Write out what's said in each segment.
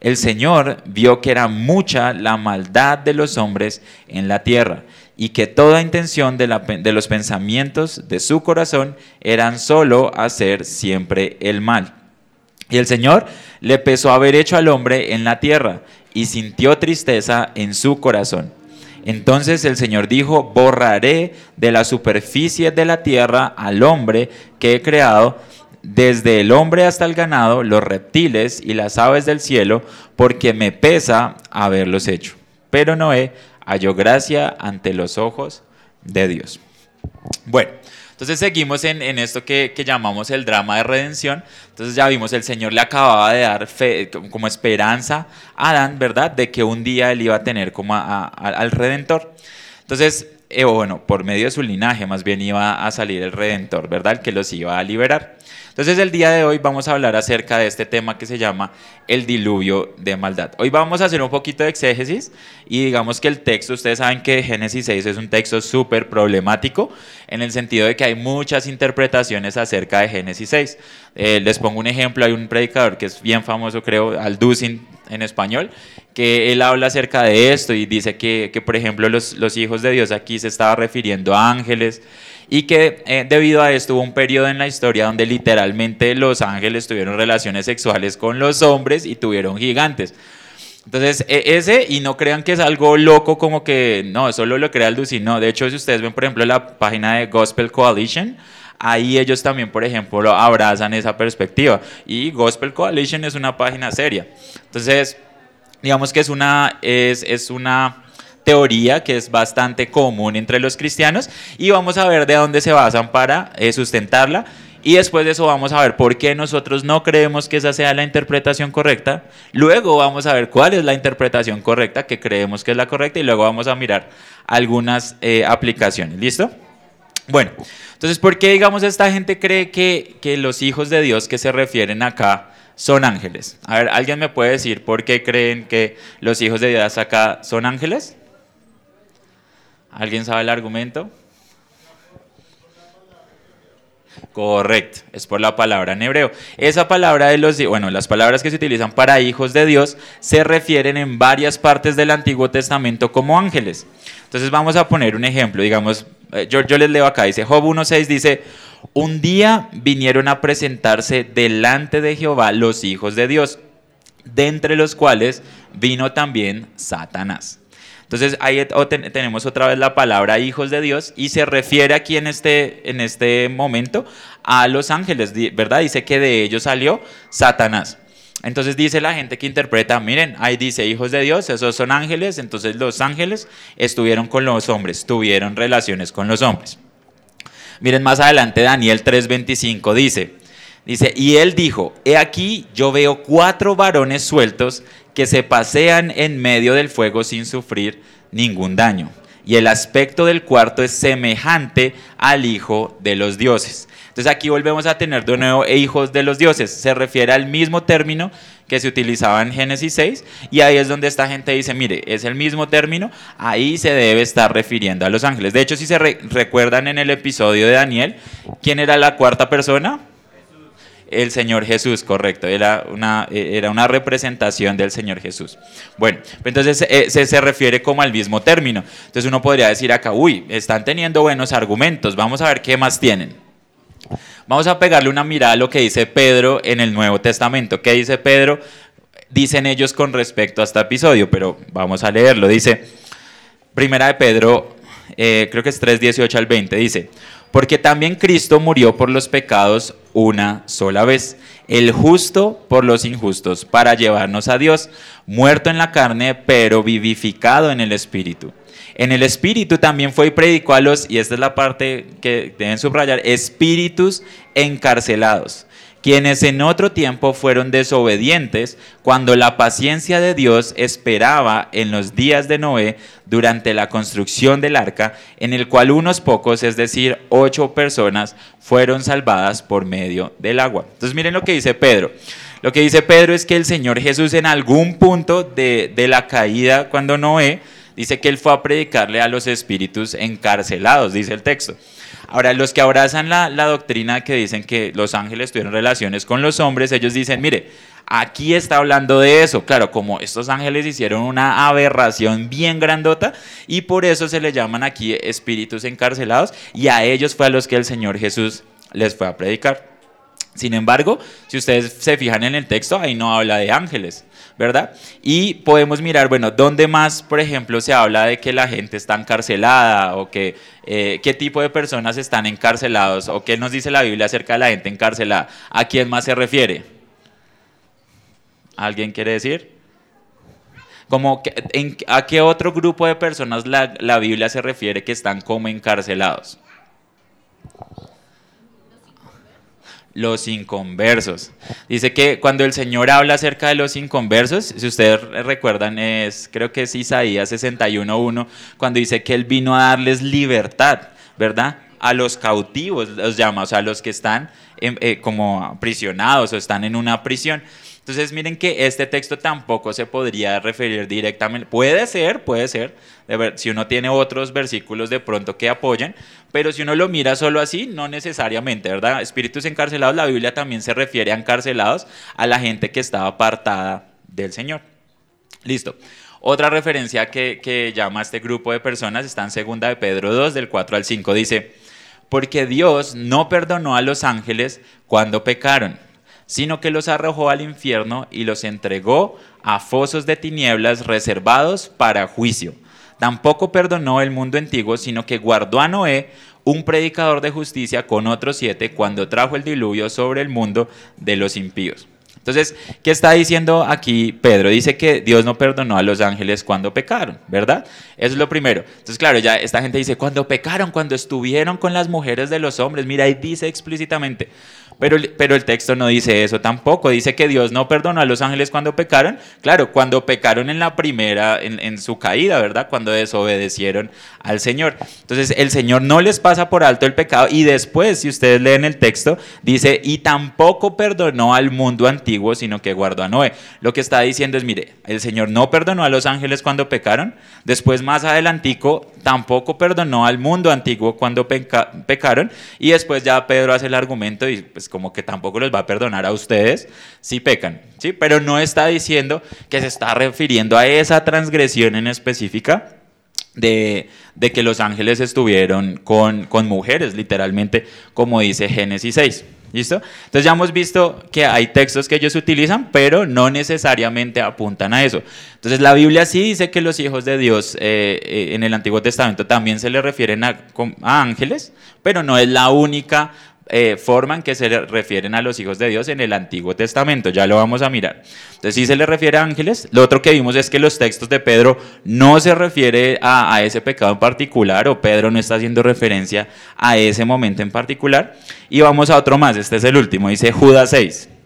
El Señor vio que era mucha la maldad de los hombres en la tierra y que toda intención de, de, los pensamientos de su corazón eran solo hacer siempre el mal. Y el Señor le pesó haber hecho al hombre en la tierra y sintió tristeza en su corazón. Entonces el Señor dijo, borraré de la superficie de la tierra al hombre que he creado desde el hombre hasta el ganado, los reptiles y las aves del cielo, porque me pesa haberlos hecho. Pero Noé halló gracia ante los ojos de Dios. Bueno, entonces seguimos en, esto que, llamamos el drama de redención. Entonces ya vimos, el Señor le acababa de dar fe, como esperanza a Adán, ¿verdad? De que un día él iba a tener como al Redentor. Entonces, eh, bueno, por medio de su linaje más bien iba a salir el Redentor, ¿verdad? El que los iba a liberar. Entonces el día de hoy vamos a hablar acerca de este tema que se llama el diluvio de maldad. Hoy vamos a hacer un poquito de exégesis y digamos que el texto, ustedes saben que Génesis 6 es un texto súper problemático en el sentido de que hay muchas interpretaciones acerca de Génesis 6. Eh, les pongo un ejemplo, hay un predicador que es bien famoso, creo, Alducin en español, que él habla acerca de esto y dice que, que por ejemplo, los, los hijos de Dios aquí se estaba refiriendo a ángeles y que eh, debido a esto hubo un periodo en la historia donde literalmente los ángeles tuvieron relaciones sexuales con los hombres y tuvieron gigantes. Entonces, e, ese, y no crean que es algo loco como que, no, solo lo crea el Ducin, no. De hecho, si ustedes ven, por ejemplo, la página de Gospel Coalition, ahí ellos también, por ejemplo, abrazan esa perspectiva. Y Gospel Coalition es una página seria. Entonces, digamos que es una, es, es una teoría que es bastante común entre los cristianos y vamos a ver de dónde se basan para eh, sustentarla. Y después de eso vamos a ver por qué nosotros no creemos que esa sea la interpretación correcta. Luego vamos a ver cuál es la interpretación correcta, que creemos que es la correcta, y luego vamos a mirar algunas eh, aplicaciones. ¿Listo? Bueno, entonces, ¿por qué, digamos, esta gente cree que, que los hijos de Dios que se refieren acá son ángeles? A ver, ¿alguien me puede decir por qué creen que los hijos de Dios acá son ángeles? ¿Alguien sabe el argumento? Correcto, es por la palabra en hebreo. Esa palabra de los, bueno, las palabras que se utilizan para hijos de Dios se refieren en varias partes del Antiguo Testamento como ángeles. Entonces vamos a poner un ejemplo, digamos, eh, yo, yo les leo acá, dice Job 1.6, dice, un día vinieron a presentarse delante de Jehová los hijos de Dios, de entre los cuales vino también Satanás. Entonces ahí tenemos otra vez la palabra hijos de Dios y se refiere aquí en este, en este momento a los ángeles, ¿verdad? Dice que de ellos salió Satanás. Entonces dice la gente que interpreta, miren, ahí dice hijos de Dios, esos son ángeles, entonces los ángeles estuvieron con los hombres, tuvieron relaciones con los hombres. Miren más adelante Daniel 3:25 dice, dice, y él dijo, he aquí yo veo cuatro varones sueltos que se pasean en medio del fuego sin sufrir ningún daño. Y el aspecto del cuarto es semejante al Hijo de los dioses. Entonces aquí volvemos a tener de nuevo hijos de los dioses. Se refiere al mismo término que se utilizaba en Génesis 6 y ahí es donde esta gente dice, mire, es el mismo término, ahí se debe estar refiriendo a los ángeles. De hecho, si se recuerdan en el episodio de Daniel, ¿quién era la cuarta persona? el Señor Jesús, correcto, era una, era una representación del Señor Jesús. Bueno, entonces eh, se, se, refiere como al mismo término. Entonces uno podría decir acá, uy, están teniendo buenos argumentos, vamos a ver qué más tienen. Vamos a pegarle una mirada a lo que dice Pedro en el Nuevo Testamento. ¿Qué dice Pedro? Dicen ellos con respecto a este episodio, pero vamos a leerlo. Dice, primera de Pedro, eh, creo que es 3, 18 al 20, dice, porque también Cristo murió por los pecados una sola vez, el justo por los injustos, para llevarnos a Dios, muerto en la carne, pero vivificado en el Espíritu. En el Espíritu también fue y predicó a los, y esta es la parte que deben subrayar, espíritus encarcelados quienes en otro tiempo fueron desobedientes cuando la paciencia de Dios esperaba en los días de Noé durante la construcción del arca, en el cual unos pocos, es decir, ocho personas, fueron salvadas por medio del agua. Entonces miren lo que dice Pedro. Lo que dice Pedro es que el Señor Jesús en algún punto de, de la caída, cuando Noé, dice que él fue a predicarle a los espíritus encarcelados, dice el texto. Ahora, los que abrazan la, doctrina que dicen que los ángeles tuvieron relaciones con los hombres, ellos dicen, mire, Aquí está hablando de eso. Claro, como estos ángeles hicieron una aberración bien grandota y por eso se le llaman aquí espíritus encarcelados y a ellos fue a los que el Señor Jesús les fue a predicar. Sin embargo, si ustedes se fijan en el texto, ahí no habla de ángeles, ¿verdad? Y podemos mirar, bueno, ¿dónde más, por ejemplo, se habla de que la gente está encarcelada o que eh, qué tipo de personas están encarcelados o qué nos dice la Biblia acerca de la gente encarcelada? ¿A quién más se refiere? ¿Alguien quiere decir? Como ¿A qué otro grupo de personas la, la Biblia se refiere que están como encarcelados? Los inconversos. Dice que cuando el Señor habla acerca de los inconversos, si ustedes recuerdan, es creo que es Isaías 61.1, cuando dice que Él vino a darles libertad, ¿verdad? A los cautivos, los llama, o sea, a los que están eh, como aprisionados o están en una prisión. Entonces miren que este texto tampoco se podría referir directamente, puede ser, puede ser, si uno tiene otros versículos de pronto que apoyen, pero si uno lo mira solo así, no necesariamente, ¿verdad? Espíritus encarcelados, la Biblia también se refiere a encarcelados, a la gente que estaba apartada del Señor. Listo. Otra referencia que, llama a este grupo de personas está en 2 de Pedro 2, del 4 al 5, dice, porque Dios no perdonó a los ángeles cuando pecaron sino que los arrojó al infierno y los entregó a fosos de tinieblas reservados para juicio. Tampoco perdonó el mundo antiguo, sino que guardó a Noé, un predicador de justicia, con otros siete, cuando trajo el diluvio sobre el mundo de los impíos. Entonces, ¿qué está diciendo aquí Pedro? Dice que Dios no perdonó a los ángeles cuando pecaron, ¿verdad? Eso es lo primero. Entonces, claro, ya esta gente dice, cuando pecaron, cuando estuvieron con las mujeres de los hombres, mira, ahí dice explícitamente, pero, pero el texto no dice eso tampoco. Dice que Dios no perdonó a los ángeles cuando pecaron. Claro, cuando pecaron en la primera, en, su caída, ¿verdad? Cuando desobedecieron al Señor. Entonces, el Señor no les pasa por alto el pecado. Y después, si ustedes leen el texto, dice, y tampoco perdonó al mundo antiguo, sino que guardó a Noé. Lo que está diciendo es, mire, el Señor no perdonó a los ángeles cuando pecaron. Después, más adelantico, tampoco perdonó al mundo antiguo cuando pecaron. Y después ya Pedro hace el argumento y pues como que tampoco los va a perdonar a ustedes si pecan, ¿sí? Pero no está diciendo que se está refiriendo a esa transgresión en específica de, de que los ángeles estuvieron con, con mujeres, literalmente, como dice Génesis 6. ¿Listo? Entonces ya hemos visto que hay textos que ellos utilizan, pero no necesariamente apuntan a eso. Entonces la Biblia sí dice que los hijos de Dios eh, eh, en el Antiguo Testamento también se le refieren a, a ángeles, pero no es la única eh, forman que se refieren a los hijos de Dios en el Antiguo Testamento. Ya lo vamos a mirar. Entonces, si se le refiere a ángeles, lo otro que vimos es que los textos de Pedro no se refiere a, a ese pecado en particular, o Pedro no está haciendo referencia a ese momento en particular. Y vamos a otro más, este es el último, dice Judas 6.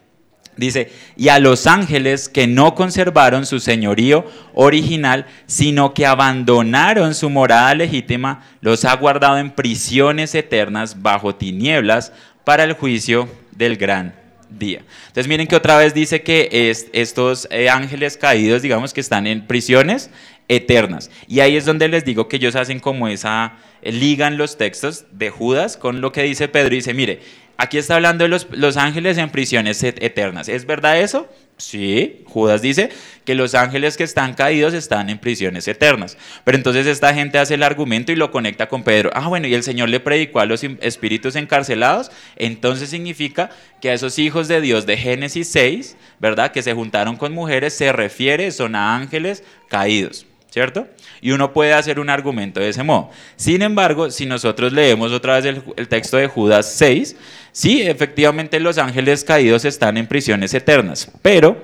Dice, y a los ángeles que no conservaron su señorío original, sino que abandonaron su morada legítima, los ha guardado en prisiones eternas bajo tinieblas para el juicio del gran día. Entonces miren que otra vez dice que estos eh, ángeles caídos, digamos que están en prisiones eternas. Y ahí es donde les digo que ellos hacen como esa, eh, ligan los textos de Judas con lo que dice Pedro y dice, mire, Aquí está hablando de los, ángeles en prisiones eternas. ¿Es verdad eso? Sí, Judas dice que los ángeles que están caídos están en prisiones eternas. Pero entonces esta gente hace el argumento y lo conecta con Pedro. Ah, bueno, y el Señor le predicó a los espíritus encarcelados. Entonces significa que a esos hijos de Dios de Génesis 6, ¿verdad? Que se juntaron con mujeres, se refiere, son a ángeles caídos. ¿Cierto? Y uno puede hacer un argumento de ese modo. Sin embargo, si nosotros leemos otra vez el, texto de Judas 6, sí, efectivamente los ángeles caídos están en prisiones eternas, pero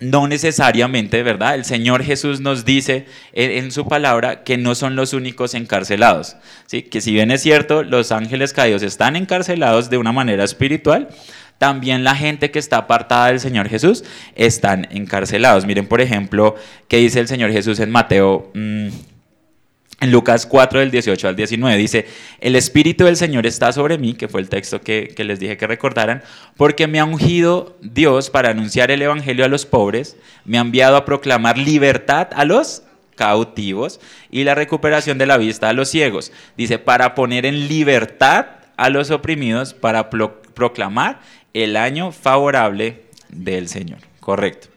no necesariamente, ¿verdad? El Señor Jesús nos dice en, su palabra que no son los únicos encarcelados, ¿sí? Que si bien es cierto, los ángeles caídos están encarcelados de una manera espiritual, también la gente que está apartada del Señor Jesús están encarcelados. Miren, por ejemplo, qué dice el Señor Jesús en Mateo. Mm, en Lucas 4, del 18 al 19, dice, el Espíritu del Señor está sobre mí, que fue el texto que, que, les dije que recordaran, porque me ha ungido Dios para anunciar el Evangelio a los pobres, me ha enviado a proclamar libertad a los cautivos y la recuperación de la vista a los ciegos. Dice, para poner en libertad a los oprimidos, para proclamar el año favorable del Señor. Correcto.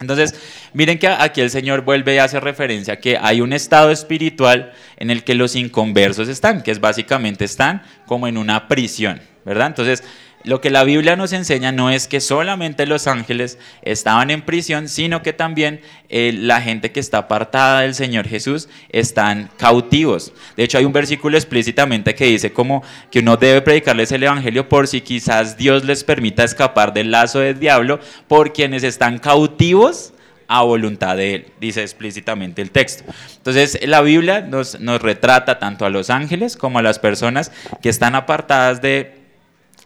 Entonces, miren que aquí el Señor vuelve y hace referencia a que hay un estado espiritual en el que los inconversos están, que es básicamente están como en una prisión, ¿verdad? Entonces, lo que la Biblia nos enseña no es que solamente los ángeles estaban en prisión, sino que también eh, la gente que está apartada del Señor Jesús están cautivos. De hecho, hay un versículo explícitamente que dice como que uno debe predicarles el Evangelio por si quizás Dios les permita escapar del lazo del diablo por quienes están cautivos a voluntad de Él, dice explícitamente el texto. Entonces, la Biblia nos, nos retrata tanto a los ángeles como a las personas que están apartadas de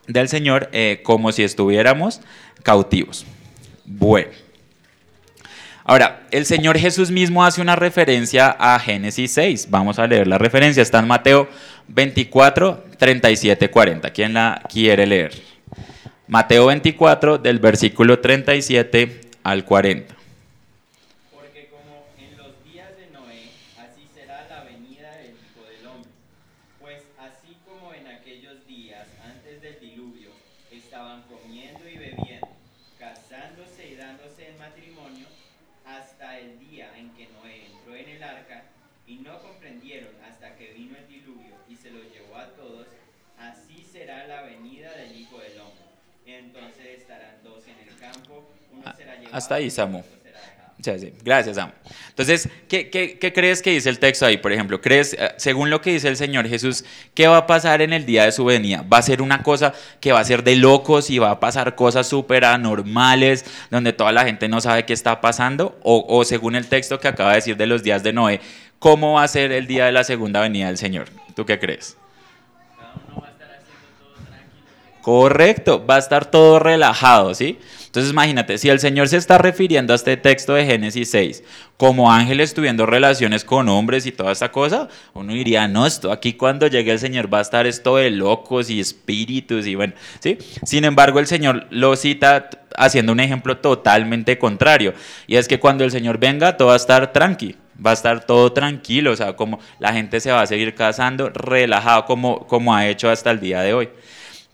del Señor eh, como si estuviéramos cautivos. Bueno. Ahora, el Señor Jesús mismo hace una referencia a Génesis 6. Vamos a leer la referencia. Está en Mateo 24, 37, 40. ¿Quién la quiere leer? Mateo 24, del versículo 37 al 40. Hasta ahí, Samu. Gracias, Samu. Entonces, ¿qué, crees que dice el texto ahí? Por ejemplo, ¿crees, eh, según lo que dice el Señor Jesús, qué va a pasar en el día de su venida? ¿Va a ser una cosa que va a ser de locos y va a pasar cosas súper anormales donde toda la gente no sabe qué está pasando? O, o según el texto que acaba de decir de los días de Noé, ¿cómo va a ser el día de la segunda venida del Señor? ¿Tú qué crees? Correcto, va a estar todo relajado, ¿sí? Entonces imagínate, si el Señor se está refiriendo a este texto de Génesis 6 como ángeles tuviendo relaciones con hombres y toda esta cosa, uno diría, no, esto aquí cuando llegue el Señor va a estar esto de locos y espíritus y bueno, ¿sí? Sin embargo, el Señor lo cita haciendo un ejemplo totalmente contrario, y es que cuando el Señor venga, todo va a estar tranqui, va a estar todo tranquilo, o sea, como la gente se va a seguir casando relajado como, como ha hecho hasta el día de hoy.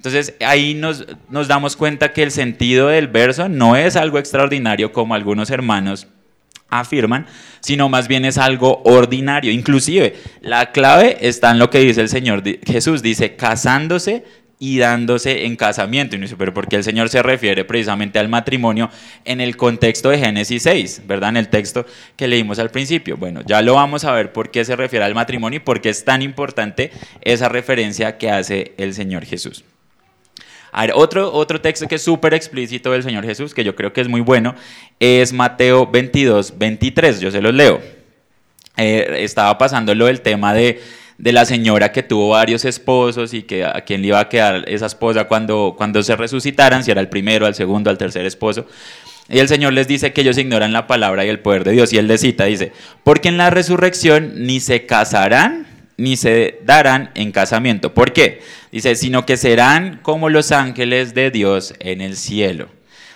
Entonces ahí nos, damos cuenta que el sentido del verso no es algo extraordinario como algunos hermanos afirman, sino más bien es algo ordinario. Inclusive la clave está en lo que dice el Señor Jesús, dice casándose y dándose en casamiento. Y no dice, pero ¿por qué el Señor se refiere precisamente al matrimonio en el contexto de Génesis 6, ¿verdad? En el texto que leímos al principio. Bueno, ya lo vamos a ver por qué se refiere al matrimonio y por qué es tan importante esa referencia que hace el Señor Jesús. A ver, otro, otro texto que es súper explícito del Señor Jesús, que yo creo que es muy bueno, es Mateo 22, 23. Yo se los leo. Eh, estaba pasándolo el tema de, de, la señora que tuvo varios esposos y que a quién le iba a quedar esa esposa cuando, cuando se resucitaran, si era el primero, al segundo, al tercer esposo. Y el Señor les dice que ellos ignoran la palabra y el poder de Dios. Y Él les cita, dice, porque en la resurrección ni se casarán ni se darán en casamiento. ¿Por qué? Dice, sino que serán como los ángeles de Dios en el cielo.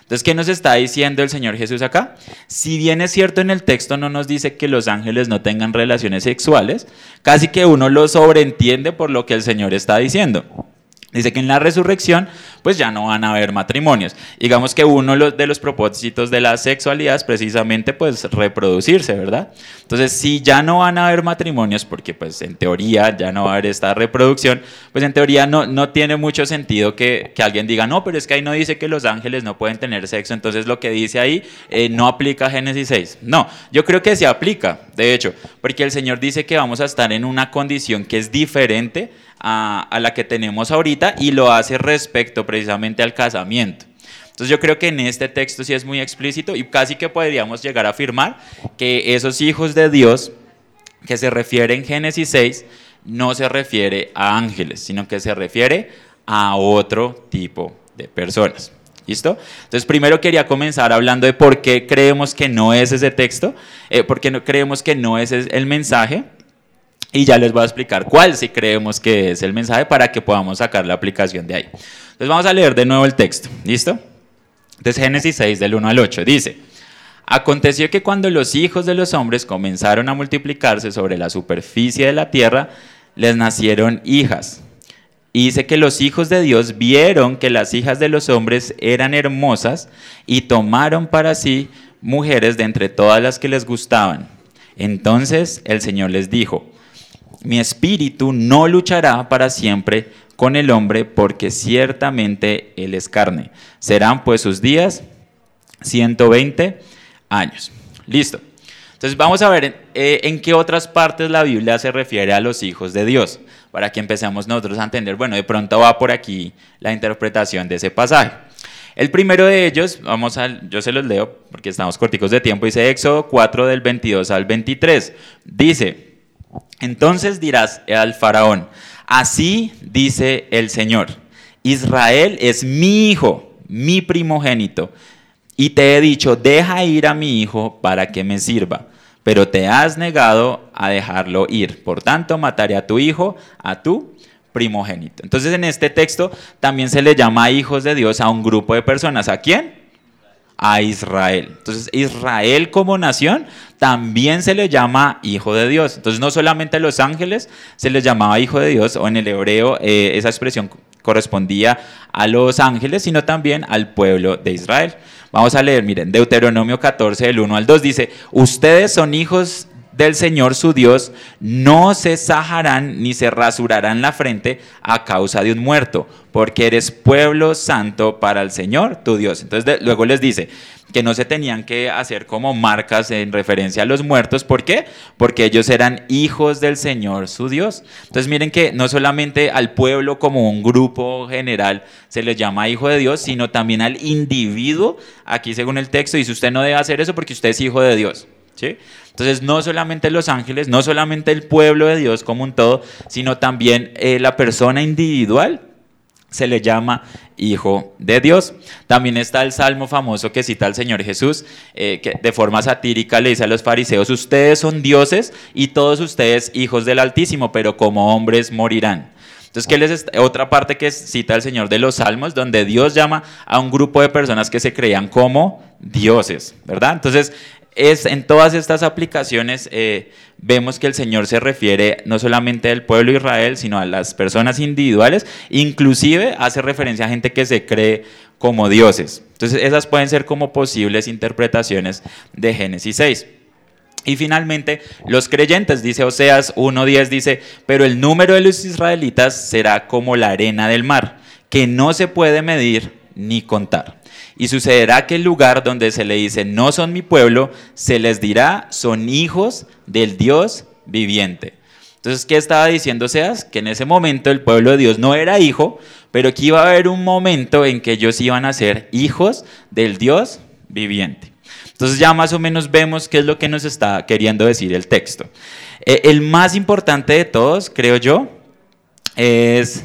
Entonces, ¿qué nos está diciendo el Señor Jesús acá? Si bien es cierto en el texto no nos dice que los ángeles no tengan relaciones sexuales, casi que uno lo sobreentiende por lo que el Señor está diciendo. Dice que en la resurrección pues ya no van a haber matrimonios. Digamos que uno de los propósitos de la sexualidad es precisamente pues reproducirse, ¿verdad? Entonces si ya no van a haber matrimonios, porque pues en teoría ya no va a haber esta reproducción, pues en teoría no, no tiene mucho sentido que, que alguien diga, no, pero es que ahí no dice que los ángeles no pueden tener sexo, entonces lo que dice ahí eh, no aplica Génesis 6. No, yo creo que se aplica, de hecho, porque el Señor dice que vamos a estar en una condición que es diferente a, la que tenemos ahorita y lo hace respecto precisamente al casamiento. Entonces yo creo que en este texto sí es muy explícito y casi que podríamos llegar a afirmar que esos hijos de Dios que se refiere en Génesis 6 no se refiere a ángeles, sino que se refiere a otro tipo de personas. ¿Listo? Entonces primero quería comenzar hablando de por qué creemos que no es ese texto, eh, por qué no creemos que no es el mensaje y ya les voy a explicar cuál si creemos que es el mensaje para que podamos sacar la aplicación de ahí. Entonces vamos a leer de nuevo el texto. ¿Listo? Entonces Génesis 6 del 1 al 8 dice, Aconteció que cuando los hijos de los hombres comenzaron a multiplicarse sobre la superficie de la tierra, les nacieron hijas. Y dice que los hijos de Dios vieron que las hijas de los hombres eran hermosas y tomaron para sí mujeres de entre todas las que les gustaban. Entonces el Señor les dijo, mi espíritu no luchará para siempre con el hombre porque ciertamente él es carne. Serán pues sus días 120 años. Listo. Entonces vamos a ver eh, en qué otras partes la Biblia se refiere a los hijos de Dios, para que empecemos nosotros a entender, bueno, de pronto va por aquí la interpretación de ese pasaje. El primero de ellos, vamos a, yo se los leo porque estamos corticos de tiempo, dice Éxodo 4 del 22 al 23. Dice, entonces dirás al faraón, así dice el Señor, Israel es mi hijo, mi primogénito y te he dicho, deja ir a mi hijo para que me sirva, pero te has negado a dejarlo ir. Por tanto, mataré a tu hijo, a tu primogénito. Entonces, en este texto también se le llama hijos de Dios a un grupo de personas. ¿A quién? A Israel. Entonces, Israel como nación también se le llama hijo de Dios. Entonces, no solamente a los ángeles se les llamaba hijo de Dios, o en el hebreo eh, esa expresión correspondía a los ángeles, sino también al pueblo de Israel. Vamos a leer, miren, Deuteronomio 14, del 1 al 2 dice, ustedes son hijos del Señor su Dios, no se sajarán ni se rasurarán la frente a causa de un muerto, porque eres pueblo santo para el Señor tu Dios. Entonces luego les dice que no se tenían que hacer como marcas en referencia a los muertos. ¿Por qué? Porque ellos eran hijos del Señor su Dios. Entonces miren que no solamente al pueblo como un grupo general se les llama hijo de Dios, sino también al individuo. Aquí según el texto dice usted no debe hacer eso porque usted es hijo de Dios. Entonces, no solamente los ángeles, no solamente el pueblo de Dios como un todo, sino también eh, la persona individual se le llama hijo de Dios. También está el salmo famoso que cita el Señor Jesús, eh, que de forma satírica le dice a los fariseos, ustedes son dioses y todos ustedes hijos del Altísimo, pero como hombres morirán. Entonces, ¿qué les otra parte que cita el Señor de los Salmos, donde Dios llama a un grupo de personas que se creían como dioses, ¿verdad? Entonces, es, en todas estas aplicaciones eh, vemos que el Señor se refiere no solamente al pueblo de Israel, sino a las personas individuales, inclusive hace referencia a gente que se cree como dioses. Entonces esas pueden ser como posibles interpretaciones de Génesis 6. Y finalmente, los creyentes, dice Oseas 1.10, dice, pero el número de los israelitas será como la arena del mar, que no se puede medir ni contar. Y sucederá que el lugar donde se le dice, no son mi pueblo, se les dirá, son hijos del Dios viviente. Entonces, ¿qué estaba diciendo Seas? Que en ese momento el pueblo de Dios no era hijo, pero que iba a haber un momento en que ellos iban a ser hijos del Dios viviente. Entonces ya más o menos vemos qué es lo que nos está queriendo decir el texto. Eh, el más importante de todos, creo yo, es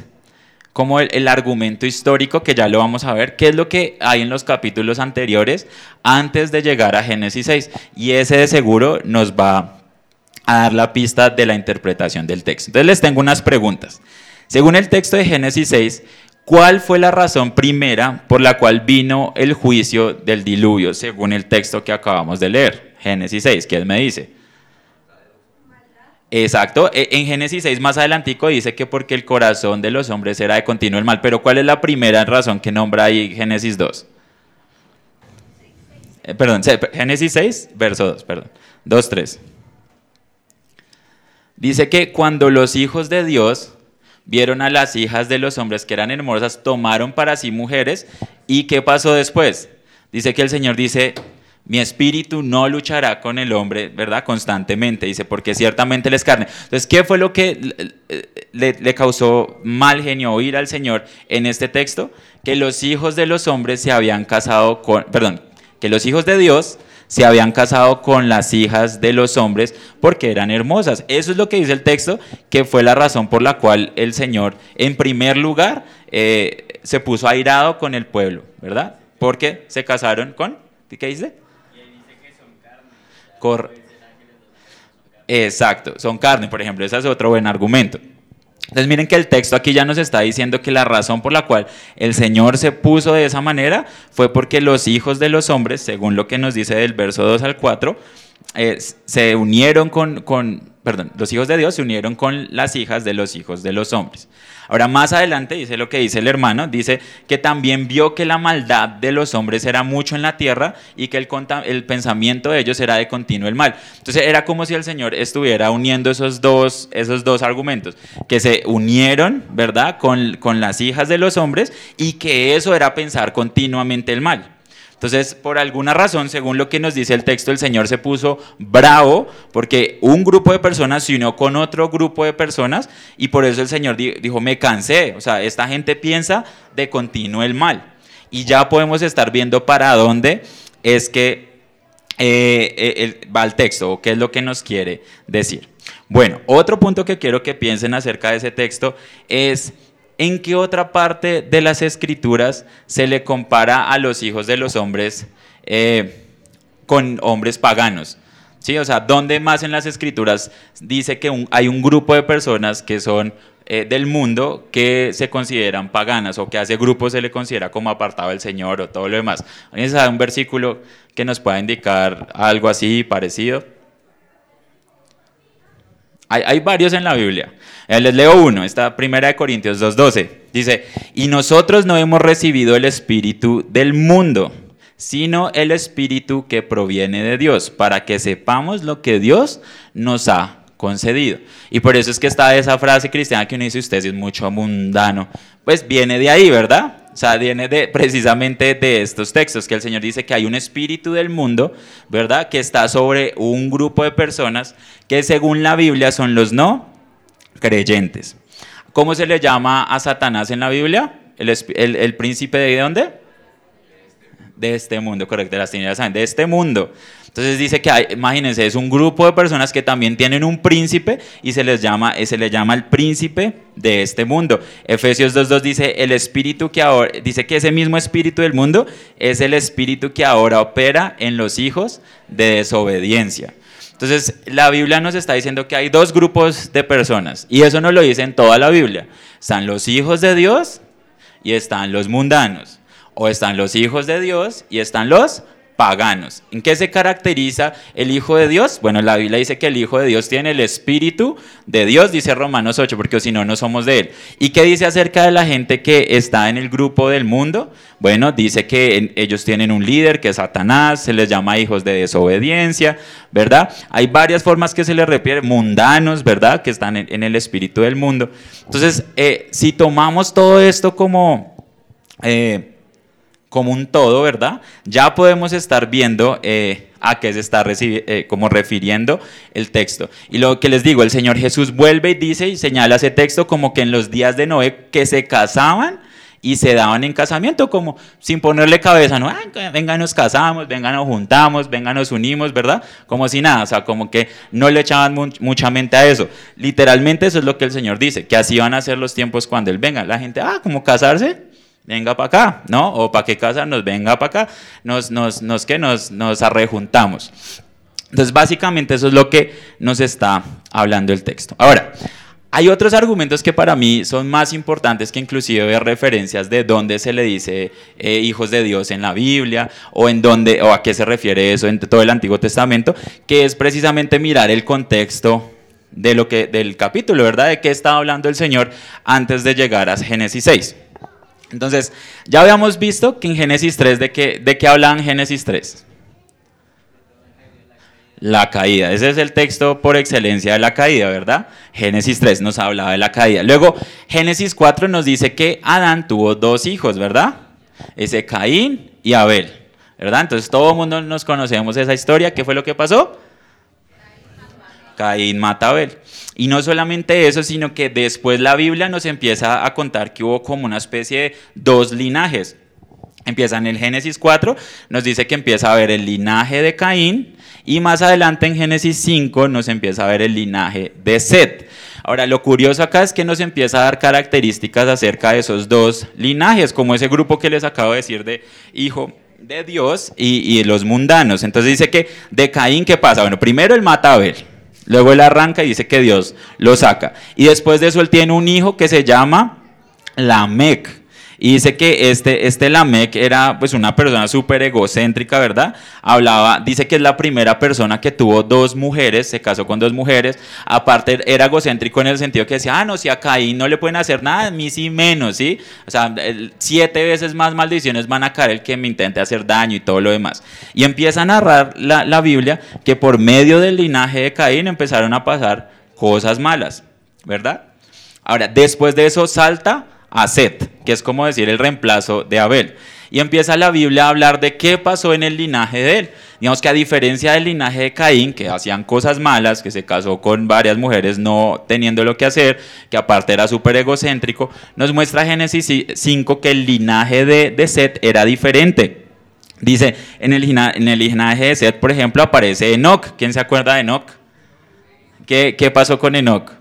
como el, argumento histórico, que ya lo vamos a ver, qué es lo que hay en los capítulos anteriores antes de llegar a Génesis 6. Y ese de seguro nos va a dar la pista de la interpretación del texto. Entonces les tengo unas preguntas. Según el texto de Génesis 6, ¿cuál fue la razón primera por la cual vino el juicio del diluvio, según el texto que acabamos de leer? Génesis 6, ¿qué me dice? Exacto, e, en Génesis 6 más adelantico dice que porque el corazón de los hombres era de continuo el mal, pero ¿cuál es la primera razón que nombra ahí Génesis 2? Eh, perdón, Génesis 6, verso 2, perdón, 2, 3. Dice que cuando los hijos de Dios vieron a las hijas de los hombres que eran hermosas, tomaron para sí mujeres, ¿y qué pasó después? Dice que el Señor dice, mi espíritu no luchará con el hombre, ¿verdad? Constantemente, dice, porque ciertamente él es carne. Entonces, ¿qué fue lo que le, causó mal genio oír al Señor en este texto? Que los hijos de los hombres se habían casado con, perdón, que los hijos de Dios se habían casado con las hijas de los hombres porque eran hermosas. Eso es lo que dice el texto, que fue la razón por la cual el Señor, en primer lugar, eh, se puso airado con el pueblo, ¿verdad? Porque se casaron con, ¿qué dice? Exacto, son carne, por ejemplo, ese es otro buen argumento. Entonces miren que el texto aquí ya nos está diciendo que la razón por la cual el Señor se puso de esa manera fue porque los hijos de los hombres, según lo que nos dice del verso 2 al 4, eh, se unieron con, con, perdón, los hijos de Dios se unieron con las hijas de los hijos de los hombres. Ahora, más adelante dice lo que dice el hermano, dice que también vio que la maldad de los hombres era mucho en la tierra y que el, pensamiento de ellos era de continuo el mal. Entonces era como si el Señor estuviera uniendo esos dos, esos dos argumentos, que se unieron, ¿verdad?, con, con las hijas de los hombres y que eso era pensar continuamente el mal. Entonces, por alguna razón, según lo que nos dice el texto, el Señor se puso bravo porque un grupo de personas se unió con otro grupo de personas y por eso el Señor dijo, me cansé. O sea, esta gente piensa de continuo el mal. Y ya podemos estar viendo para dónde es que eh, eh, va el texto o qué es lo que nos quiere decir. Bueno, otro punto que quiero que piensen acerca de ese texto es ¿en qué otra parte de las escrituras se le compara a los hijos de los hombres eh, con hombres paganos? ¿Sí? O sea, ¿dónde más en las escrituras dice que hay un grupo de personas que son eh, del mundo que se consideran paganas o que a ese grupo se le considera como apartado del Señor o todo lo demás? ¿Alguien sabe un versículo que nos pueda indicar algo así parecido? Hay, varios en la Biblia. Eh, les leo uno, esta primera de Corintios 2.12. Dice, y nosotros no hemos recibido el espíritu del mundo, sino el espíritu que proviene de Dios, para que sepamos lo que Dios nos ha concedido. Y por eso es que está esa frase cristiana que uno dice, usted es mucho mundano. Pues viene de ahí, ¿verdad? O sea, viene de, precisamente de estos textos, que el Señor dice que hay un espíritu del mundo, ¿verdad? Que está sobre un grupo de personas que según la Biblia son los no creyentes. ¿Cómo se le llama a Satanás en la Biblia? ¿El, príncipe de dónde? De este mundo, correcto, de las tinieblas, de este mundo. Entonces dice que hay, imagínense, es un grupo de personas que también tienen un príncipe y se les llama, se le llama el príncipe de este mundo. Efesios 2.2 dice, el espíritu que ahora, dice que ese mismo espíritu del mundo es el espíritu que ahora opera en los hijos de desobediencia. Entonces, la Biblia nos está diciendo que hay dos grupos de personas, y eso nos lo dice en toda la Biblia. Están los hijos de Dios y están los mundanos, o están los hijos de Dios y están los paganos. ¿En qué se caracteriza el Hijo de Dios? Bueno, la Biblia dice que el Hijo de Dios tiene el Espíritu de Dios, dice Romanos 8, porque si no, no somos de Él. ¿Y qué dice acerca de la gente que está en el grupo del mundo? Bueno, dice que ellos tienen un líder que es Satanás, se les llama hijos de desobediencia, ¿verdad? Hay varias formas que se les refiere, mundanos, ¿verdad? Que están en, el espíritu del mundo. Entonces, eh, si tomamos todo esto como... Eh, como un todo, ¿verdad? Ya podemos estar viendo eh, a qué se está eh, como refiriendo el texto. Y lo que les digo, el Señor Jesús vuelve y dice y señala ese texto como que en los días de Noé que se casaban y se daban en casamiento como sin ponerle cabeza, no, venga nos casamos, venga nos juntamos, venga nos unimos, ¿verdad? Como si nada, o sea, como que no le echaban mucha mente a eso. Literalmente eso es lo que el Señor dice, que así van a ser los tiempos cuando Él venga. La gente, ah, como casarse, venga para acá, ¿no? O para qué casa nos venga para acá, nos, nos, nos, que nos, nos arrejuntamos. Entonces, básicamente eso es lo que nos está hablando el texto. Ahora, hay otros argumentos que para mí son más importantes que inclusive referencias de dónde se le dice eh, hijos de Dios en la Biblia o en dónde o a qué se refiere eso en todo el Antiguo Testamento, que es precisamente mirar el contexto de lo que del capítulo, ¿verdad? De qué estaba hablando el Señor antes de llegar a Génesis 6. Entonces, ya habíamos visto que en Génesis 3, ¿de qué, de qué Génesis 3? La caída. Ese es el texto por excelencia de la caída, ¿verdad? Génesis 3 nos hablaba de la caída. Luego, Génesis 4 nos dice que Adán tuvo dos hijos, ¿verdad? Ese Caín y Abel, ¿verdad? Entonces, todo el mundo nos conocemos esa historia. ¿Qué fue lo que pasó? Caín mata a Abel. Y no solamente eso, sino que después la Biblia nos empieza a contar que hubo como una especie de dos linajes. Empieza en el Génesis 4, nos dice que empieza a ver el linaje de Caín y más adelante en Génesis 5 nos empieza a ver el linaje de Set. Ahora, lo curioso acá es que nos empieza a dar características acerca de esos dos linajes, como ese grupo que les acabo de decir de hijo de Dios y, y los mundanos. Entonces dice que de Caín, ¿qué pasa? Bueno, primero él mata a Abel. Luego él arranca y dice que Dios lo saca. Y después de eso él tiene un hijo que se llama Lamec. Y dice que este, este Lamec era pues una persona súper egocéntrica, ¿verdad? Hablaba, dice que es la primera persona que tuvo dos mujeres, se casó con dos mujeres. Aparte era egocéntrico en el sentido que decía, ah, no, si a Caín no le pueden hacer nada, a mí sí menos, ¿sí? O sea, siete veces más maldiciones van a caer el que me intente hacer daño y todo lo demás. Y empieza a narrar la, la Biblia que por medio del linaje de Caín empezaron a pasar cosas malas, ¿verdad? Ahora, después de eso salta a Set, que es como decir el reemplazo de Abel. Y empieza la Biblia a hablar de qué pasó en el linaje de él. Digamos que a diferencia del linaje de Caín, que hacían cosas malas, que se casó con varias mujeres no teniendo lo que hacer, que aparte era súper egocéntrico, nos muestra Génesis 5 que el linaje de, de Set era diferente. Dice, en el, linaje de Set, por ejemplo, aparece Enoch. ¿Quién se acuerda de Enoch? ¿Qué, qué pasó con Enoch?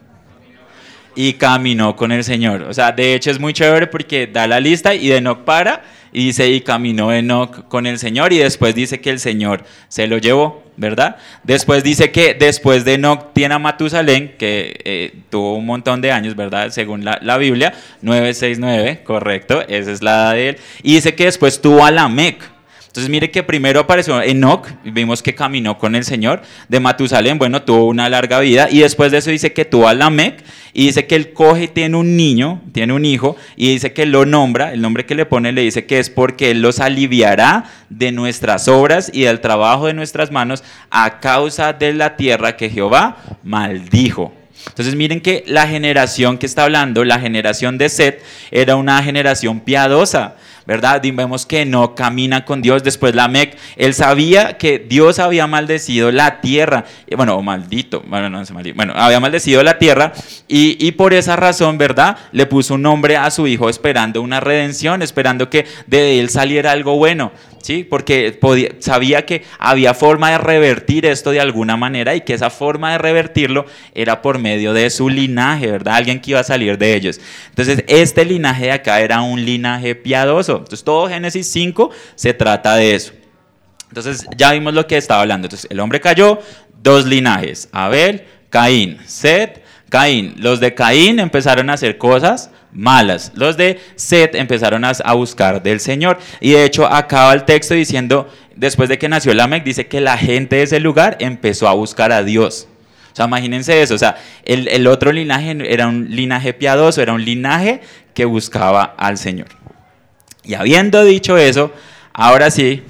Y caminó con el Señor. O sea, de hecho es muy chévere porque da la lista y Enoch para y dice y caminó Enoch con el Señor y después dice que el Señor se lo llevó, ¿verdad? Después dice que después de Enoch tiene a Matusalén, que eh, tuvo un montón de años, ¿verdad? Según la, la, Biblia, 969, correcto, esa es la edad de él. Y dice que después tuvo a Lamec. Entonces mire que primero apareció Enoch, vimos que caminó con el Señor, de Matusalén, bueno, tuvo una larga vida, y después de eso dice que tuvo a Lamec, y dice que él coge, tiene un niño, tiene un hijo, y dice que lo nombra, el nombre que le pone le dice que es porque él los aliviará de nuestras obras y del trabajo de nuestras manos a causa de la tierra que Jehová maldijo. Entonces miren que la generación que está hablando, la generación de Set, era una generación piadosa. ¿Verdad? Vemos que no camina con Dios. Después la Mec, él sabía que Dios había maldecido la tierra, bueno, maldito, bueno, no bueno, había maldecido la tierra y, y, por esa razón, ¿verdad? Le puso un nombre a su hijo esperando una redención, esperando que de él saliera algo bueno. ¿Sí? Porque sabía que había forma de revertir esto de alguna manera y que esa forma de revertirlo era por medio de su linaje, ¿verdad? Alguien que iba a salir de ellos. Entonces, este linaje de acá era un linaje piadoso. Entonces, todo Génesis 5 se trata de eso. Entonces, ya vimos lo que estaba hablando. Entonces, el hombre cayó, dos linajes, Abel, Caín, Set, Caín. Los de Caín empezaron a hacer cosas malas. Los de Set empezaron a, buscar del Señor. Y de hecho acaba el texto diciendo, después de que nació Lamec, dice que la gente de ese lugar empezó a buscar a Dios. O sea, imagínense eso. O sea, el, el otro linaje era un linaje piadoso, era un linaje que buscaba al Señor. Y habiendo dicho eso, ahora sí,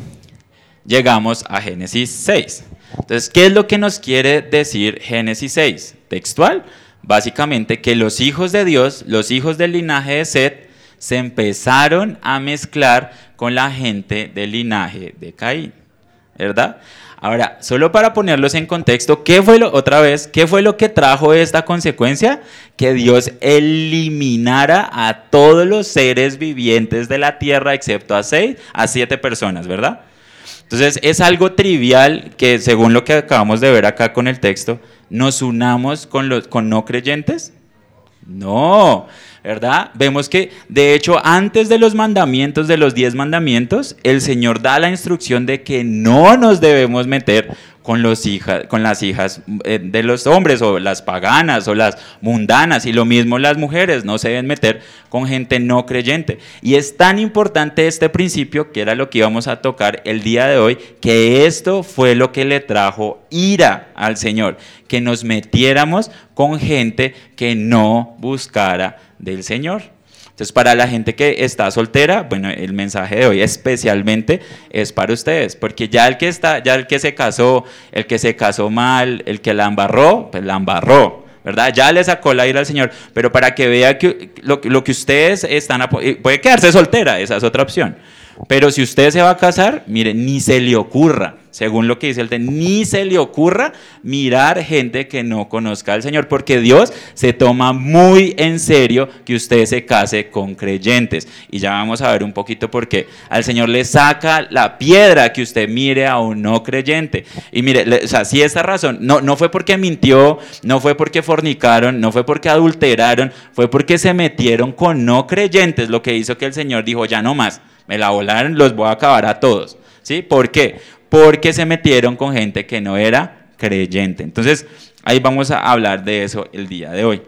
llegamos a Génesis 6. Entonces, ¿qué es lo que nos quiere decir Génesis 6? Textual, básicamente que los hijos de Dios, los hijos del linaje de Set, se empezaron a mezclar con la gente del linaje de Caín, ¿verdad? Ahora, solo para ponerlos en contexto, ¿qué fue lo, otra vez, qué fue lo que trajo esta consecuencia? Que Dios eliminara a todos los seres vivientes de la tierra, excepto a seis, a siete personas, ¿verdad? Entonces, es algo trivial que, según lo que acabamos de ver acá con el texto, nos unamos con, los, con no creyentes? No, ¿verdad? Vemos que, de hecho, antes de los mandamientos, de los diez mandamientos, el Señor da la instrucción de que no nos debemos meter con, las hijas eh, de los hombres o las paganas o las mundanas y lo mismo las mujeres no se deben meter con gente no creyente. Y es tan importante este principio que era lo que íbamos a tocar el día de hoy, que esto fue lo que le trajo ira al Señor, que nos metiéramos con gente que no buscara del Señor. Entonces, para la gente que está soltera, bueno, el mensaje de hoy especialmente es para ustedes, porque ya el que está, ya el que se casó, el que se casó mal, el que la embarró, pues la embarró. ¿verdad? Ya le sacó la ira al Señor, pero para que vea que lo, que ustedes están, puede quedarse soltera, esa es otra opción. Pero si usted se va a casar, mire, ni se le ocurra según lo que dice el texto, ni se le ocurra mirar gente que no conozca al Señor, porque Dios se toma muy en serio que usted se case con creyentes. Y ya vamos a ver un poquito por qué. Al Señor le saca la piedra que usted mire a un no creyente. Y mire, o sea, si esta razón, no, no fue porque mintió, no fue porque fornicaron, no fue porque adulteraron, fue porque se metieron con no creyentes, lo que hizo que el Señor dijo, ya no más, me la volaron, los voy a acabar a todos. ¿Sí? ¿Por qué? Porque se metieron con gente que no era creyente. Entonces, ahí vamos a hablar de eso el día de hoy.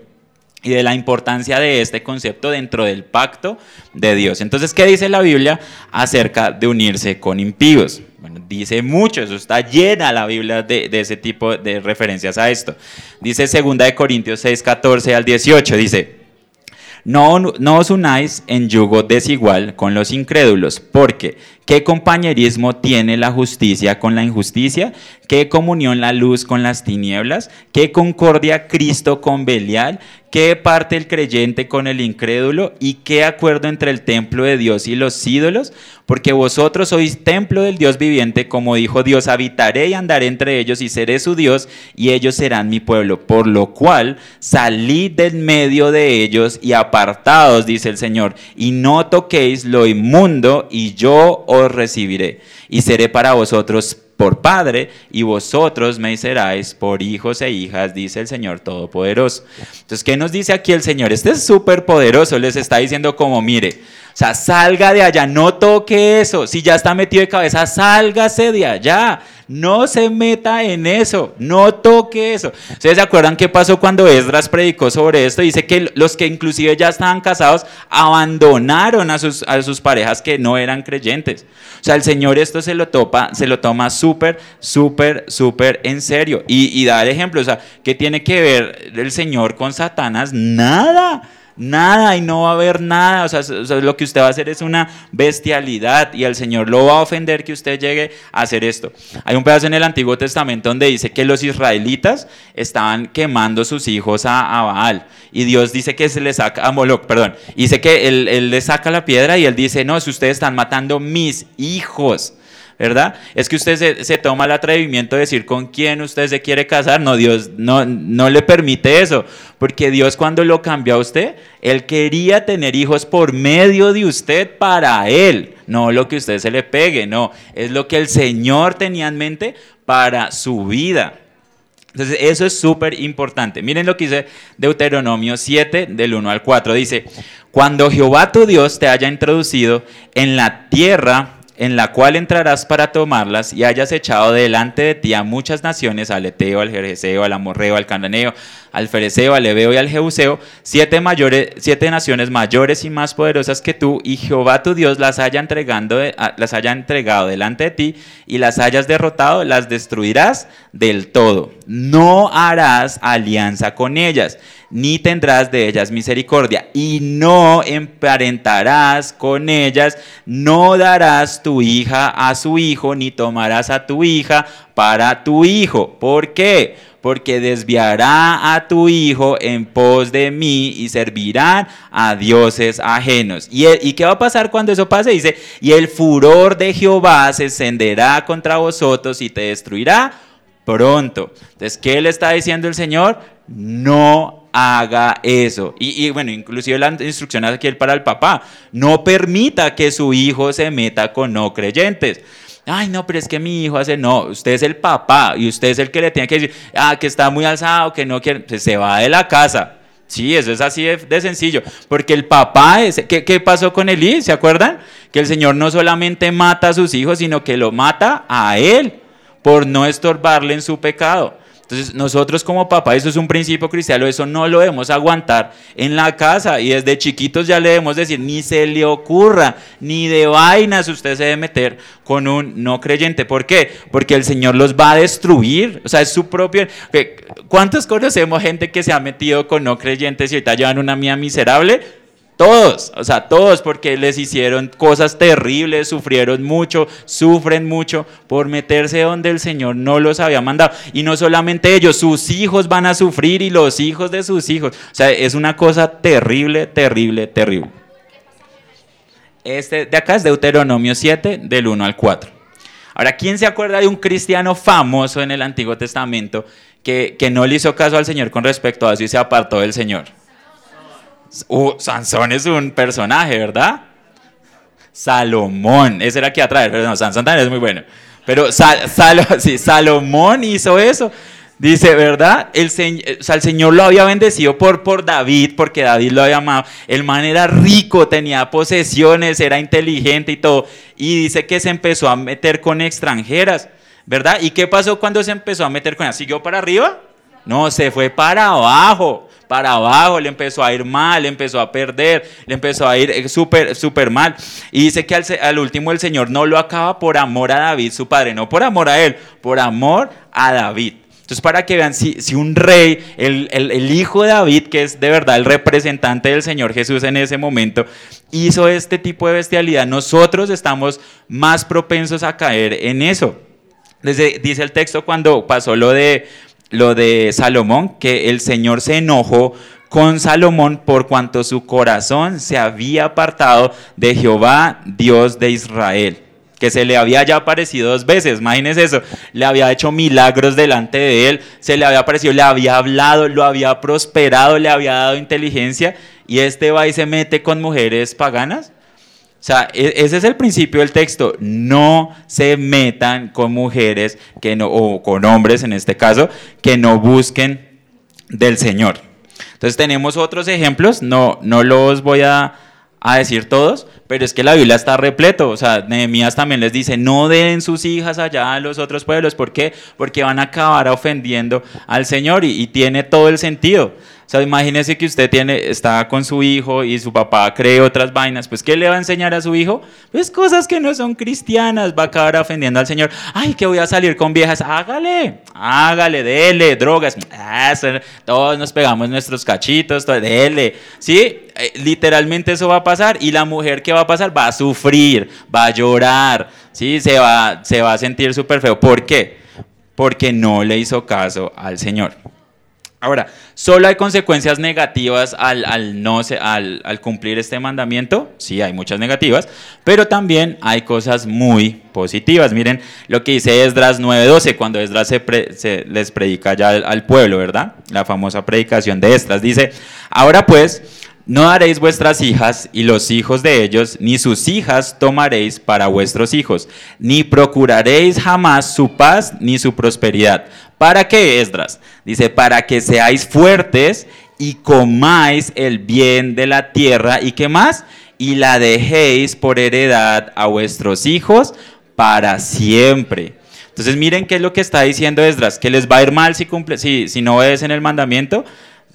y de la importancia de este concepto dentro del pacto de Dios. Entonces, ¿qué dice la Biblia acerca de unirse con impíos? Bueno, dice mucho, eso está llena la Biblia de, ese tipo de referencias a esto. Dice 2 de Corintios 6, 14 al 18, dice, no, os unáis en yugo desigual con los incrédulos, porque ¿qué compañerismo tiene la justicia con la injusticia? ¿Qué comunión la luz con las tinieblas? ¿Qué concordia Cristo con Belial? ¿Qué parte el creyente con el incrédulo? ¿Y qué acuerdo entre el templo de Dios y los ídolos? Porque vosotros sois templo del Dios viviente, como dijo Dios, habitaré y andaré entre ellos y seré su Dios y ellos serán mi pueblo. Por lo cual salid del medio de ellos y apartados, dice el Señor, y no toquéis lo inmundo y yo os recibiré y seré para vosotros por Padre, y vosotros me seráis por hijos e hijas, dice el Señor Todopoderoso. Entonces, ¿qué nos dice aquí el Señor? Este es súper poderoso, les está diciendo como, mire, sea, salga de allá, no toque eso. Si ya está metido de cabeza, sálgase de allá. No se meta en eso, no toque eso. ¿Ustedes se acuerdan qué pasó cuando Esdras predicó sobre esto? Dice que los que inclusive ya estaban casados abandonaron a sus, a sus parejas que no eran creyentes. O sea, el Señor esto se lo, topa, se lo toma súper, súper, súper en serio. Y, y da el ejemplo, o sea, ¿qué tiene que ver el Señor con Satanás? Nada nada y no va a haber nada. O sea, lo que usted va a hacer es una bestialidad y al Señor lo va a ofender que usted llegue a hacer esto. Hay un pedazo en el Antiguo Testamento donde dice que los israelitas estaban quemando sus hijos a, Baal y Dios dice que se le saca a Moloch, perdón, dice que él, él le saca la piedra y él dice, no, si ustedes están matando mis hijos. ¿Verdad? Es que usted se, toma el atrevimiento de decir con quién usted se quiere casar. No, Dios no, no le permite eso, porque Dios cuando lo cambió a usted, Él quería tener hijos por medio de usted para Él, no lo que usted se le pegue, no, es lo que el Señor tenía en mente para su vida. Entonces, eso es súper importante. Miren lo que dice Deuteronomio 7, del 1 al 4. Dice, cuando Jehová tu Dios te haya introducido en la tierra en la cual entrarás para tomarlas y hayas echado delante de ti a muchas naciones, al Eteo, al Jerjeseo, al Amorreo, al Cananeo, al Fereceo, al Ebeo y al Jebuseo, siete, mayores, siete naciones mayores y más poderosas que tú, y Jehová tu Dios las haya, entregando, las haya entregado delante de ti y las hayas derrotado, las destruirás del todo. No harás alianza con ellas ni tendrás de ellas misericordia, y no emparentarás con ellas, no darás tu hija a su hijo, ni tomarás a tu hija para tu hijo. ¿Por qué? Porque desviará a tu hijo en pos de mí y servirán a dioses ajenos. ¿Y, ¿Y qué va a pasar cuando eso pase? Dice, y el furor de Jehová se encenderá contra vosotros y te destruirá pronto. Entonces, ¿qué le está diciendo el Señor? No haga eso. Y, bueno, inclusive la instrucción aquí para el papá, no permita que su hijo se meta con no creyentes. Ay, no, pero es que mi hijo hace, no, usted es el papá y usted es el que le tiene que decir, ah, que está muy alzado, que no quiere, pues se va de la casa. Sí, eso es así de, sencillo, porque el papá es, ¿qué, ¿qué pasó con Elí? ¿Se acuerdan? Que el Señor no solamente mata a sus hijos, sino que lo mata a él por no estorbarle en su pecado. Entonces, nosotros como papá, eso es un principio cristiano, eso no lo debemos aguantar en la casa y desde chiquitos ya le debemos decir, ni se le ocurra, ni de vainas usted se debe meter con un no creyente. ¿Por qué? Porque el Señor los va a destruir, o sea, es su propio... ¿Cuántos conocemos gente que se ha metido con no creyentes y ahorita llevan una mía miserable? Todos, o sea, todos porque les hicieron cosas terribles, sufrieron mucho, sufren mucho por meterse donde el Señor no los había mandado. Y no solamente ellos, sus hijos van a sufrir y los hijos de sus hijos. O sea, es una cosa terrible, terrible, terrible. Este de acá es Deuteronomio 7, del 1 al 4. Ahora, ¿quién se acuerda de un cristiano famoso en el Antiguo Testamento que, que no le hizo caso al Señor con respecto a eso y se apartó del Señor? Uh, Sansón es un personaje, ¿verdad? Salomón, ese era que atrae, pero no, Sansón también es muy bueno. Pero Salomón hizo eso. Dice, ¿verdad? El, o sea, el, Señor lo había bendecido por, por David, porque David lo había amado. El man era rico, tenía posesiones, era inteligente y todo. Y dice que se empezó a meter con extranjeras, ¿verdad? ¿Y qué pasó cuando se empezó a meter con ellas? ¿Siguió para arriba? No, se fue para abajo para abajo, le empezó a ir mal, le empezó a perder, le empezó a ir eh, súper, súper mal. Y dice que al, último el Señor no lo acaba por amor a David, su padre, no por amor a él, por amor a David. Entonces, para que vean, si, si un rey, el, el, hijo de David, que es de verdad el representante del Señor Jesús en ese momento, hizo este tipo de bestialidad, nosotros estamos más propensos a caer en eso. dice el texto cuando pasó lo de, lo de Salomón, que el Señor se enojó con Salomón por cuanto su corazón se había apartado de Jehová, Dios de Israel que se le había ya aparecido dos veces, imagínense eso, le había hecho milagros delante de él, se le había aparecido, le había hablado, lo había prosperado, le había dado inteligencia, y este va y se mete con mujeres paganas. O sea, e, ese es el principio del texto. No se metan con mujeres que no, o con hombres en este caso, que no busquen del Señor. Entonces tenemos otros ejemplos, no, no los voy a, a decir todos, pero es que la Biblia está repleto, o sea, Nehemías también les dice, no den sus hijas allá a los otros pueblos, ¿por qué? Porque van a acabar ofendiendo al Señor y, y tiene todo el sentido. Sea, imagínese que usted tiene, está con su hijo y su papá cree otras vainas, pues ¿qué le va a enseñar a su hijo? Pues cosas que no son cristianas, va a acabar ofendiendo al Señor. Ay, que voy a salir con viejas, hágale, hágale, dele, drogas, ah, todos nos pegamos nuestros cachitos, dele, ¿sí? Eh, literalmente eso va a pasar y la mujer que va a pasar va a sufrir, va a llorar, ¿sí? Se va, se va a sentir súper feo. ¿Por qué? Porque no le hizo caso al Señor. Ahora, ¿solo hay consecuencias negativas al, no, al, al, cumplir este mandamiento? Sí, hay muchas negativas, pero también hay cosas muy positivas. Miren lo que dice Esdras 9:12, cuando Esdras se, les predica ya al, pueblo, ¿verdad? La famosa predicación de Esdras. Dice, ahora pues, no daréis vuestras hijas y los hijos de ellos, ni sus hijas tomaréis para vuestros hijos, ni procuraréis jamás su paz ni su prosperidad ¿Para qué, Esdras? Dice, para que seáis fuertes y comáis el bien de la tierra y qué más? Y la dejéis por heredad a vuestros hijos para siempre. Entonces miren qué es lo que está diciendo Esdras, que les va a ir mal si, cumple, si, si no obedecen el mandamiento.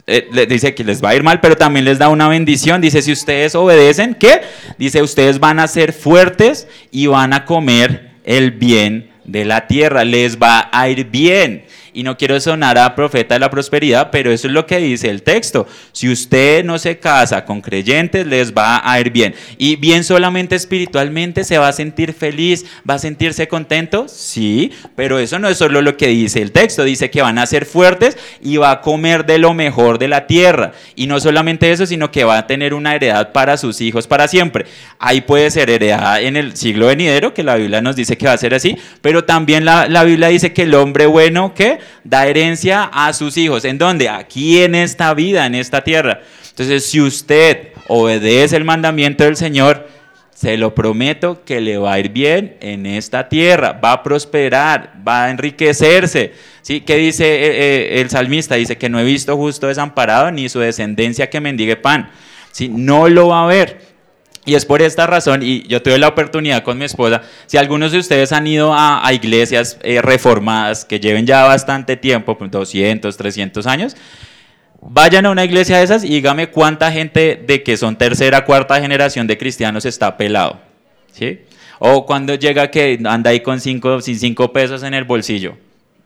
Eh, dice que les va a ir mal, pero también les da una bendición. Dice, si ustedes obedecen, ¿qué? Dice, ustedes van a ser fuertes y van a comer el bien de la tierra. Les va a ir bien y no quiero sonar a profeta de la prosperidad, pero eso es lo que dice el texto. Si usted no se casa con creyentes, les va a ir bien. Y bien solamente espiritualmente, ¿se va a sentir feliz? ¿Va a sentirse contento? Sí, pero eso no es solo lo que dice el texto. Dice que van a ser fuertes y va a comer de lo mejor de la tierra. Y no solamente eso, sino que va a tener una heredad para sus hijos para siempre. Ahí puede ser heredada en el siglo venidero, que la Biblia nos dice que va a ser así, pero también la, la Biblia dice que el hombre bueno, ¿qué? Da herencia a sus hijos. ¿En dónde? Aquí en esta vida, en esta tierra. Entonces, si usted obedece el mandamiento del Señor, se lo prometo que le va a ir bien en esta tierra, va a prosperar, va a enriquecerse. ¿Sí? ¿Qué dice eh, eh, el salmista? Dice que no he visto justo desamparado ni su descendencia que mendigue pan. ¿Sí? No lo va a ver. Y es por esta razón, y yo tuve la oportunidad con mi esposa, si algunos de ustedes han ido a, iglesias eh, reformadas que lleven ya bastante tiempo, 200, pues, 300 años, vayan a una iglesia de esas y dígame cuánta gente de que son tercera, cuarta generación de cristianos está pelado. ¿sí? O cuando llega que anda ahí con cinco, sin cinco pesos en el bolsillo.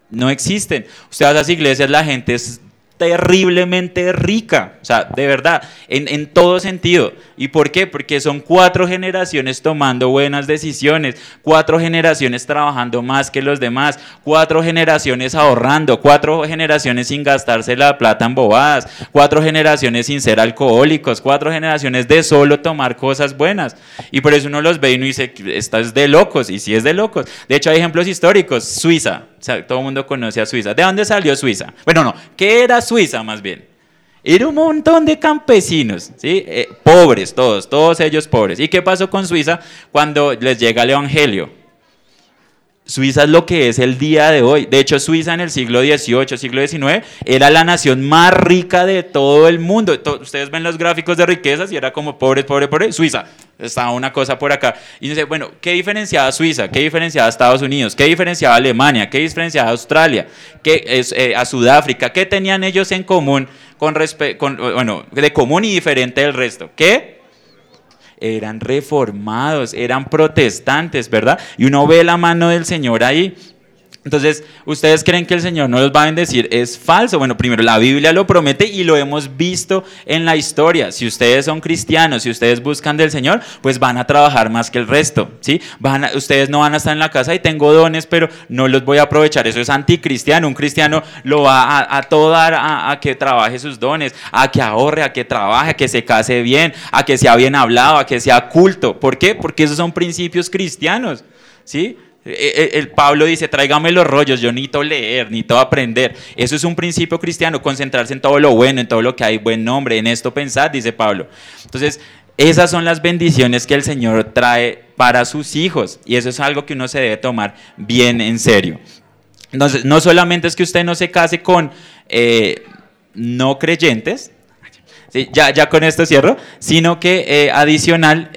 No existen. Usted va a esas iglesias, la gente es terriblemente rica, o sea, de verdad, en, todo sentido. ¿Y por qué? Porque son cuatro generaciones tomando buenas decisiones, cuatro generaciones trabajando más que los demás, cuatro generaciones ahorrando, cuatro generaciones sin gastarse la plata en bobadas, cuatro generaciones sin ser alcohólicos, cuatro generaciones de solo tomar cosas buenas. Y por eso uno los ve y uno dice, esta es de locos, y sí es de locos. De hecho, hay ejemplos históricos, Suiza, todo el mundo conoce a Suiza. ¿De dónde salió Suiza? Bueno, no, ¿qué era Suiza más bien? Era un montón de campesinos, ¿sí? Eh, pobres, todos, todos ellos pobres. ¿Y qué pasó con Suiza cuando les llega el Evangelio? Suiza es lo que es el día de hoy. De hecho, Suiza en el siglo XVIII, siglo XIX, era la nación más rica de todo el mundo. Ustedes ven los gráficos de riquezas y era como pobre, pobre, pobre. Suiza, estaba una cosa por acá. Y dice, bueno, ¿qué diferenciaba Suiza? ¿Qué diferenciaba Estados Unidos? ¿Qué diferenciaba Alemania? ¿Qué diferenciaba Australia? ¿Qué eh, a Sudáfrica? ¿Qué tenían ellos en común? Con, con, bueno, de común y diferente del resto. ¿Qué? Eran reformados, eran protestantes, ¿verdad? Y uno ve la mano del Señor ahí. Entonces, ¿ustedes creen que el Señor no los va a bendecir? Es falso. Bueno, primero, la Biblia lo promete y lo hemos visto en la historia. Si ustedes son cristianos, si ustedes buscan del Señor, pues van a trabajar más que el resto, ¿sí? Van ustedes no van a estar en la casa y tengo dones, pero no los voy a aprovechar. Eso es anticristiano. Un cristiano lo va a, a todo dar a, a, que trabaje sus dones, a que ahorre, a que trabaje, a que se case bien, a que sea bien hablado, a que sea culto. ¿Por qué? Porque esos son principios cristianos, ¿sí? Eh, eh, el Pablo dice, tráigame los rollos, yo necesito leer, necesito aprender. Eso es un principio cristiano, concentrarse en todo lo bueno, en todo lo que hay buen nombre, en esto pensar, dice Pablo. Entonces, esas son las bendiciones que el Señor trae para sus hijos y eso es algo que uno se debe tomar bien en serio. Entonces, no solamente es que usted no se case con eh, no creyentes, ya, ya con esto cierro, sino que adicional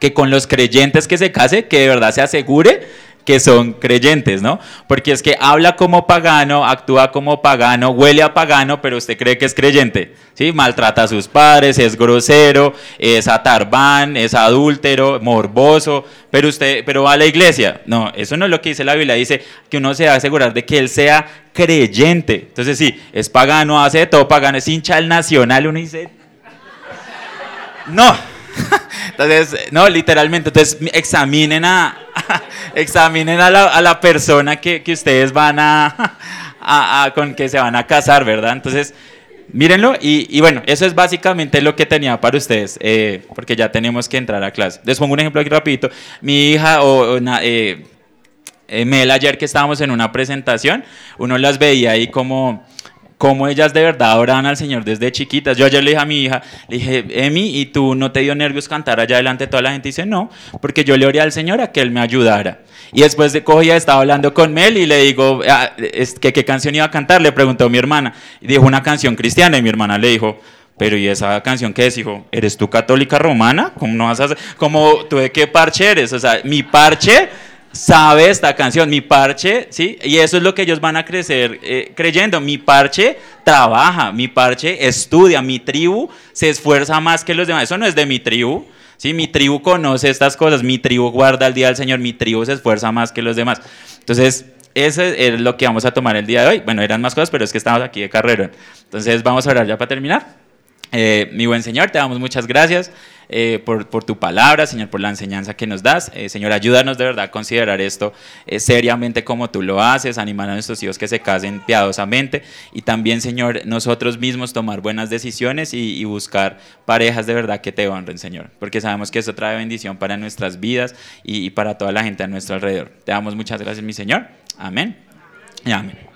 que con los creyentes que se case, que de verdad se asegure que son creyentes, ¿no? Porque es que habla como pagano, actúa como pagano, huele a pagano, pero usted cree que es creyente, ¿sí? Maltrata a sus padres, es grosero, es atarbán, es adúltero, morboso, pero usted, pero va a la iglesia. No, eso no es lo que dice la Biblia, dice que uno se va a asegurar de que él sea creyente. Entonces sí, es pagano, hace de todo pagano, es hincha del nacional, uno dice... No, entonces, no, literalmente, entonces examinen a, examinen a la, a la persona que, que, ustedes van a, con que se van a casar, ¿verdad? Entonces, mírenlo y, y, bueno, eso es básicamente lo que tenía para ustedes, eh, porque ya tenemos que entrar a clase. Les pongo un ejemplo aquí rapidito. Mi hija o, eh, eh, Mel ayer que estábamos en una presentación, uno las veía ahí como cómo ellas de verdad oran al Señor desde chiquitas. Yo ayer le dije a mi hija, le dije, Emi, ¿y tú no te dio nervios cantar allá delante de toda la gente? Y dice, no, porque yo le oré al Señor a que Él me ayudara. Y después de cogía, estaba hablando con Mel y le digo, ah, ¿qué, ¿qué canción iba a cantar? Le preguntó mi hermana. Y dijo, una canción cristiana. Y mi hermana le dijo, pero ¿y esa canción qué es, hijo? ¿Eres tú católica romana? ¿Cómo no vas a hacer? ¿Cómo tú de qué parche eres? O sea, mi parche sabe esta canción, mi parche, ¿sí? Y eso es lo que ellos van a crecer eh, creyendo. Mi parche trabaja, mi parche estudia, mi tribu se esfuerza más que los demás. Eso no es de mi tribu. ¿sí? Mi tribu conoce estas cosas, mi tribu guarda el día del Señor, mi tribu se esfuerza más que los demás. Entonces, eso es lo que vamos a tomar el día de hoy. Bueno, eran más cosas, pero es que estamos aquí de carrera. Entonces, vamos a orar ya para terminar. Eh, mi buen Señor, te damos muchas gracias. Eh, por, tu palabra, Señor, por la enseñanza que nos das. Eh, Señor, ayúdanos de verdad a considerar esto eh, seriamente como tú lo haces, animar a nuestros hijos que se casen piadosamente y también, Señor, nosotros mismos tomar buenas decisiones y, buscar parejas de verdad que te honren, Señor, porque sabemos que eso trae bendición para nuestras vidas y, y para toda la gente a nuestro alrededor. Te damos muchas gracias, mi Señor. Amén. Y amén.